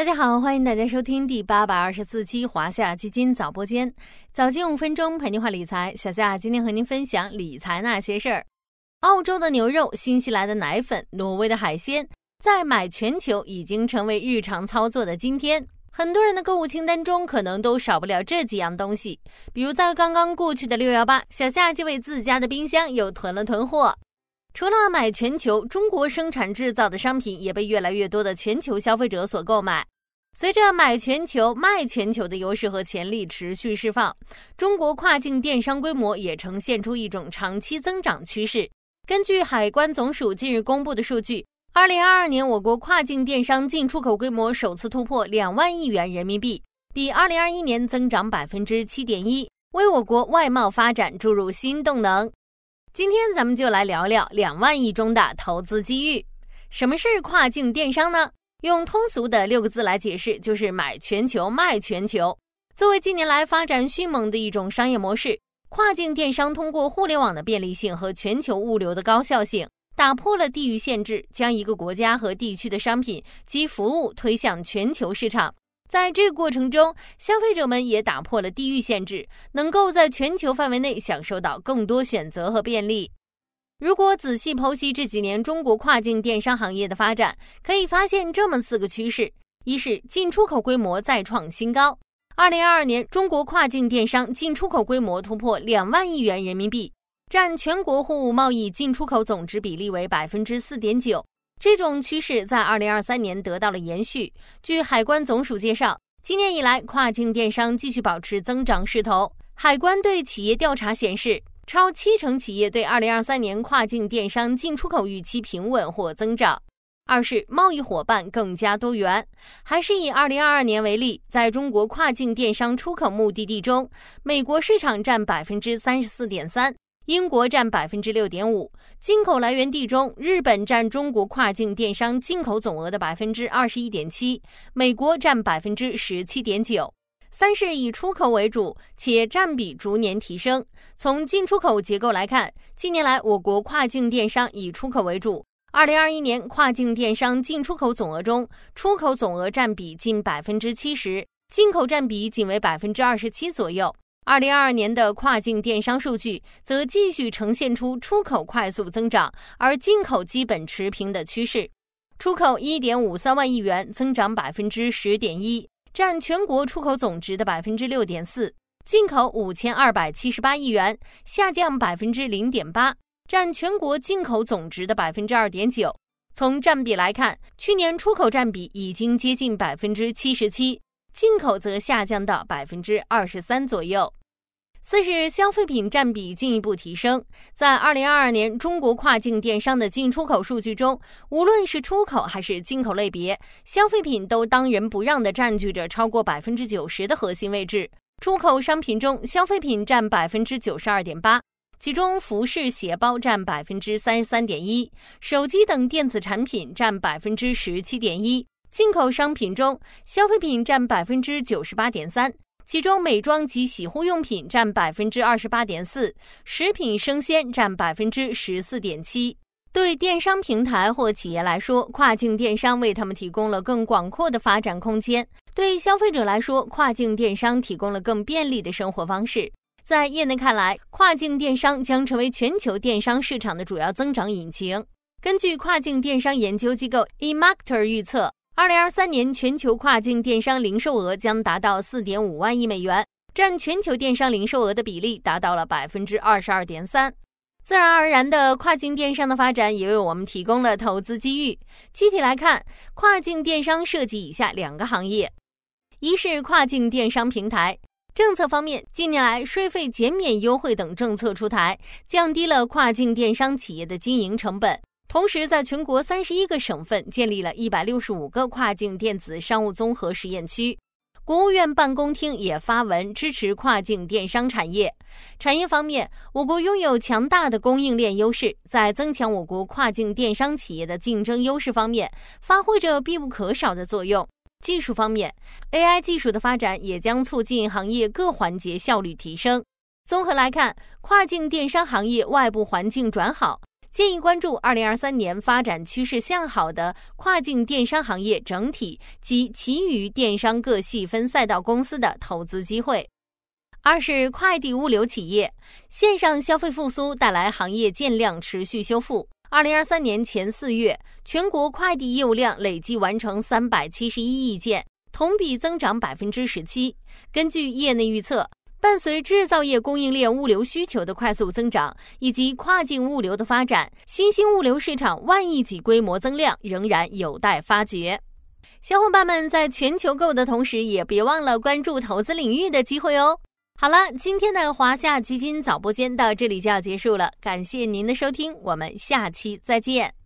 大家好，欢迎大家收听第八百二十四期华夏基金早播间，早间五分钟陪您话理财。小夏今天和您分享理财那些事儿。澳洲的牛肉、新西兰的奶粉、挪威的海鲜，在买全球已经成为日常操作的今天，很多人的购物清单中可能都少不了这几样东西。比如在刚刚过去的六幺八，小夏就为自家的冰箱又囤了囤货。除了买全球，中国生产制造的商品也被越来越多的全球消费者所购买。随着买全球、卖全球的优势和潜力持续释放，中国跨境电商规模也呈现出一种长期增长趋势。根据海关总署近日公布的数据，二零二二年我国跨境电商进出口规模首次突破两万亿元人民币，比二零二一年增长百分之七点一，为我国外贸发展注入新动能。今天咱们就来聊聊两万亿中的投资机遇。什么是跨境电商呢？用通俗的六个字来解释，就是买全球卖全球。作为近年来发展迅猛的一种商业模式，跨境电商通过互联网的便利性和全球物流的高效性，打破了地域限制，将一个国家和地区的商品及服务推向全球市场。在这个过程中，消费者们也打破了地域限制，能够在全球范围内享受到更多选择和便利。如果仔细剖析这几年中国跨境电商行业的发展，可以发现这么四个趋势：一是进出口规模再创新高，二零二二年中国跨境电商进出口规模突破两万亿元人民币，占全国货物贸易进出口总值比例为百分之四点九。这种趋势在二零二三年得到了延续。据海关总署介绍，今年以来，跨境电商继续保持增长势头。海关对企业调查显示，超七成企业对二零二三年跨境电商进出口预期平稳或增长。二是贸易伙伴更加多元。还是以二零二二年为例，在中国跨境电商出口目的地中，美国市场占百分之三十四点三。英国占百分之六点五，进口来源地中，日本占中国跨境电商进口总额的百分之二十一点七，美国占百分之十七点九。三是以出口为主，且占比逐年提升。从进出口结构来看，近年来我国跨境电商以出口为主。二零二一年跨境电商进出口总额中，出口总额占比近百分之七十，进口占比仅为百分之二十七左右。二零二二年的跨境电商数据则继续呈现出出口快速增长，而进口基本持平的趋势。出口一点五三万亿元，增长百分之十点一，占全国出口总值的百分之六点四；进口五千二百七十八亿元，下降百分之零点八，占全国进口总值的百分之二点九。从占比来看，去年出口占比已经接近百分之七十七。进口则下降到百分之二十三左右。四是消费品占比进一步提升。在二零二二年中国跨境电商的进出口数据中，无论是出口还是进口类别，消费品都当仁不让地占据着超过百分之九十的核心位置。出口商品中，消费品占百分之九十二点八，其中服饰、鞋包占百分之三十三点一，手机等电子产品占百分之十七点一。进口商品中，消费品占百分之九十八点三，其中美妆及洗护用品占百分之二十八点四，食品生鲜占百分之十四点七。对电商平台或企业来说，跨境电商为他们提供了更广阔的发展空间；对消费者来说，跨境电商提供了更便利的生活方式。在业内看来，跨境电商将成为全球电商市场的主要增长引擎。根据跨境电商研究机构 eMarketer 预测。二零二三年全球跨境电商零售额将达到四点五万亿美元，占全球电商零售额的比例达到了百分之二十二点三。自然而然的，跨境电商的发展也为我们提供了投资机遇。具体来看，跨境电商涉及以下两个行业：一是跨境电商平台。政策方面，近年来税费减免优惠等政策出台，降低了跨境电商企业的经营成本。同时，在全国三十一个省份建立了一百六十五个跨境电子商务综合实验区。国务院办公厅也发文支持跨境电商产业。产业方面，我国拥有强大的供应链优势，在增强我国跨境电商企业的竞争优势方面，发挥着必不可少的作用。技术方面，AI 技术的发展也将促进行业各环节效率提升。综合来看，跨境电商行业外部环境转好。建议关注二零二三年发展趋势向好的跨境电商行业整体及其余电商各细分赛道公司的投资机会。二是快递物流企业线上消费复苏带来行业件量持续修复。二零二三年前四月，全国快递业务量累计完成三百七十一亿件，同比增长百分之十七。根据业内预测。伴随制造业供应链物流需求的快速增长，以及跨境物流的发展，新兴物流市场万亿级规模增量仍然有待发掘。小伙伴们在全球购的同时，也别忘了关注投资领域的机会哦。好了，今天的华夏基金早播间到这里就要结束了，感谢您的收听，我们下期再见。